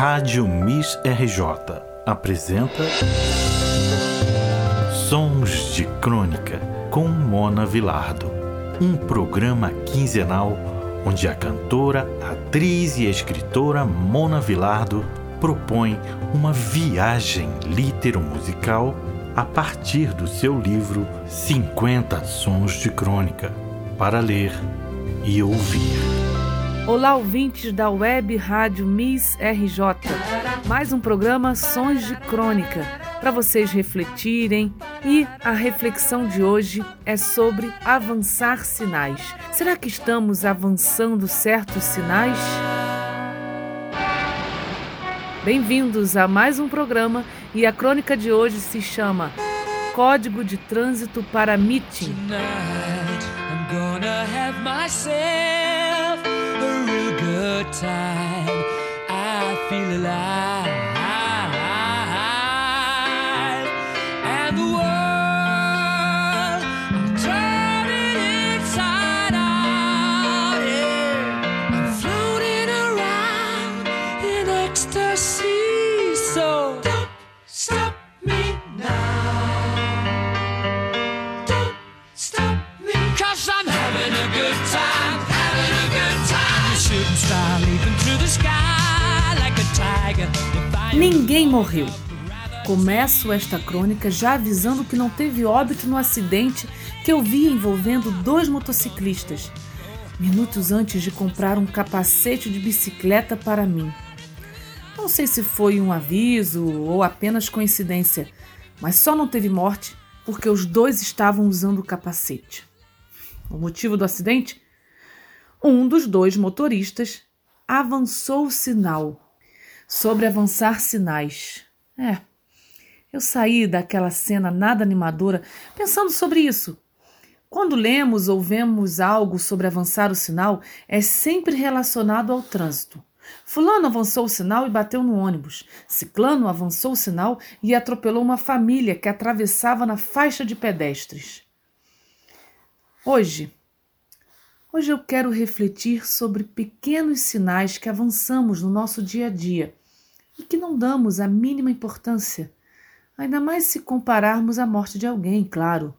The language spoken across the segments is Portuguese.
Rádio Miss RJ apresenta Sons de Crônica com Mona Vilardo, um programa quinzenal onde a cantora, atriz e escritora Mona Vilardo propõe uma viagem litero-musical a partir do seu livro 50 Sons de Crônica, para ler e ouvir. Olá, ouvintes da web rádio Miss RJ. Mais um programa Sons de Crônica para vocês refletirem e a reflexão de hoje é sobre avançar sinais. Será que estamos avançando certos sinais? Bem-vindos a mais um programa e a crônica de hoje se chama Código de Trânsito para Meeting. feel alive. Ninguém morreu. Começo esta crônica já avisando que não teve óbito no acidente que eu vi envolvendo dois motociclistas, minutos antes de comprar um capacete de bicicleta para mim. Não sei se foi um aviso ou apenas coincidência, mas só não teve morte porque os dois estavam usando o capacete. O motivo do acidente? Um dos dois motoristas avançou o sinal sobre avançar sinais. É, eu saí daquela cena nada animadora pensando sobre isso. Quando lemos ou vemos algo sobre avançar o sinal, é sempre relacionado ao trânsito. Fulano avançou o sinal e bateu no ônibus. Ciclano avançou o sinal e atropelou uma família que atravessava na faixa de pedestres. Hoje, hoje eu quero refletir sobre pequenos sinais que avançamos no nosso dia a dia e que não damos a mínima importância, ainda mais se compararmos à morte de alguém, claro.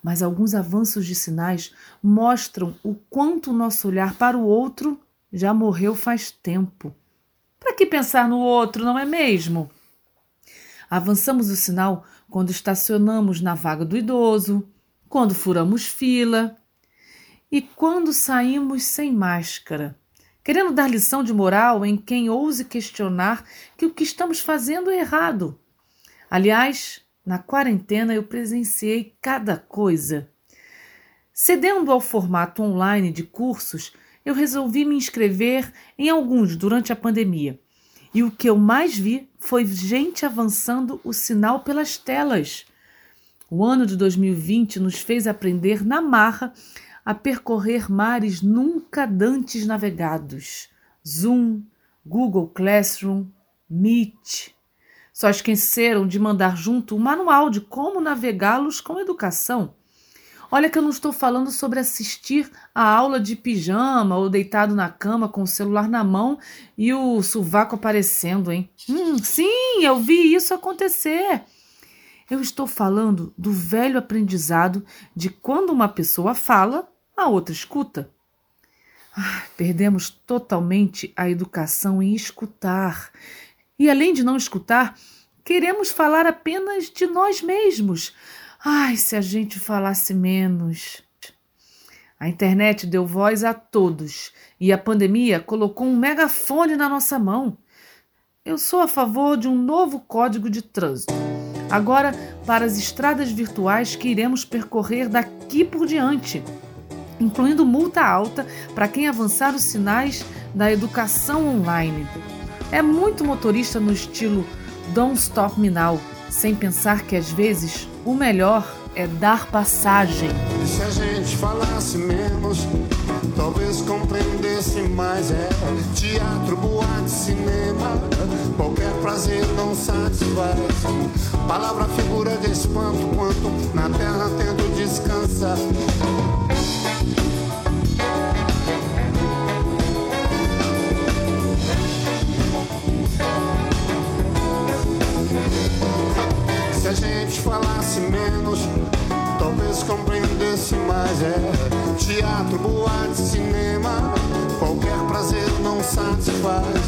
Mas alguns avanços de sinais mostram o quanto o nosso olhar para o outro já morreu faz tempo. Para que pensar no outro, não é mesmo? Avançamos o sinal quando estacionamos na vaga do idoso, quando furamos fila e quando saímos sem máscara querendo dar lição de moral em quem ouse questionar que o que estamos fazendo é errado. Aliás, na quarentena eu presenciei cada coisa. Cedendo ao formato online de cursos, eu resolvi me inscrever em alguns durante a pandemia. E o que eu mais vi foi gente avançando o sinal pelas telas. O ano de 2020 nos fez aprender na marra a percorrer mares nunca dantes navegados. Zoom, Google Classroom, Meet. Só esqueceram de mandar junto um manual de como navegá-los com educação. Olha que eu não estou falando sobre assistir a aula de pijama ou deitado na cama com o celular na mão e o sovaco aparecendo, hein? Hum, sim, eu vi isso acontecer. Eu estou falando do velho aprendizado de quando uma pessoa fala, a outra escuta. Ah, perdemos totalmente a educação em escutar. E além de não escutar, queremos falar apenas de nós mesmos. Ai, se a gente falasse menos. A internet deu voz a todos e a pandemia colocou um megafone na nossa mão. Eu sou a favor de um novo código de trânsito. Agora, para as estradas virtuais que iremos percorrer daqui por diante incluindo multa alta para quem avançar os sinais da educação online. É muito motorista no estilo Don't Stop Me Now, sem pensar que às vezes o melhor é dar passagem. E se a gente falasse menos, talvez compreendesse mais. É teatro, boate, cinema, qualquer prazer não satisfaz. Palavra, figura de espanto, quanto na terra tento descansar. Satisfaz.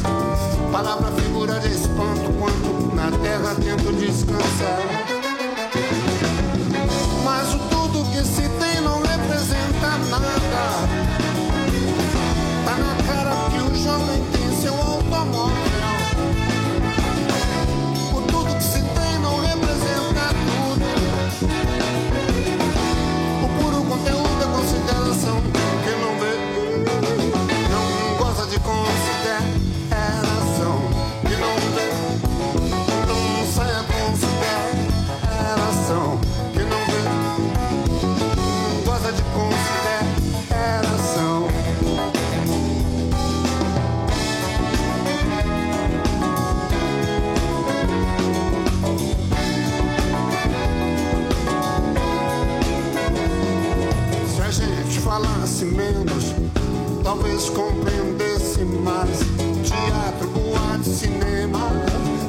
Talvez compreendesse mais. Teatro, boate, cinema,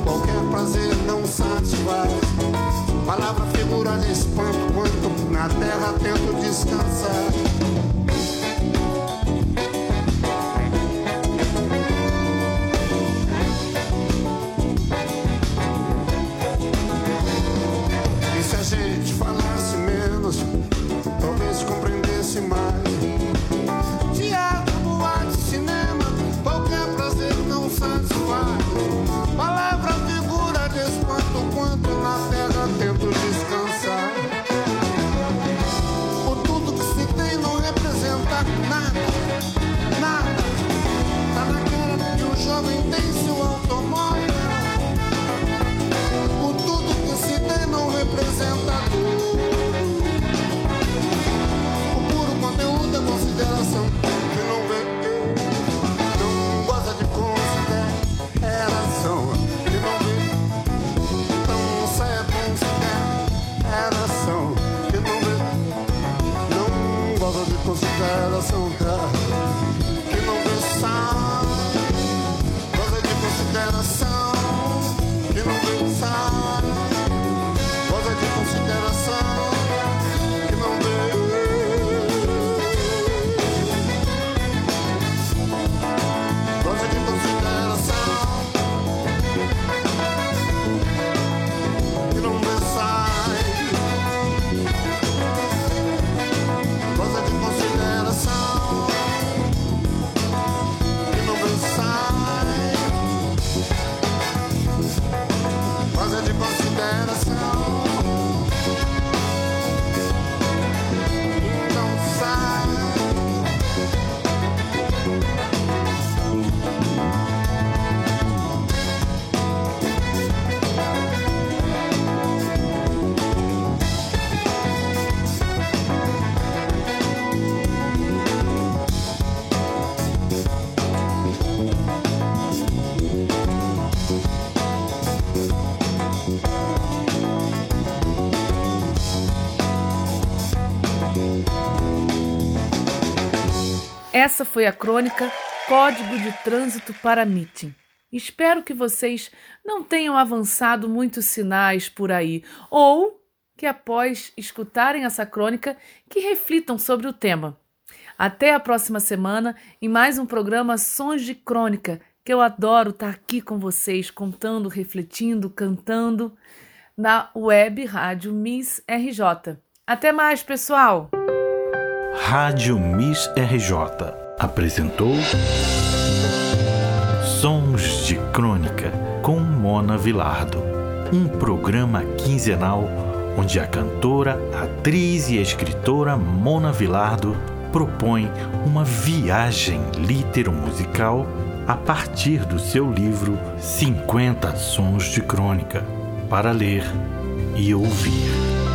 qualquer prazer não satisfaz. Palavra, figura de espanto, quanto na terra tento descansar. Essa foi a crônica Código de Trânsito para Meeting. Espero que vocês não tenham avançado muitos sinais por aí, ou que após escutarem essa crônica, que reflitam sobre o tema. Até a próxima semana em mais um programa Sons de Crônica, que eu adoro estar aqui com vocês, contando, refletindo, cantando na web Rádio Miss RJ. Até mais, pessoal! Rádio Miss RJ apresentou Sons de Crônica com Mona Vilardo, um programa quinzenal onde a cantora, atriz e escritora Mona Vilardo propõe uma viagem litero-musical a partir do seu livro 50 Sons de Crônica para ler e ouvir.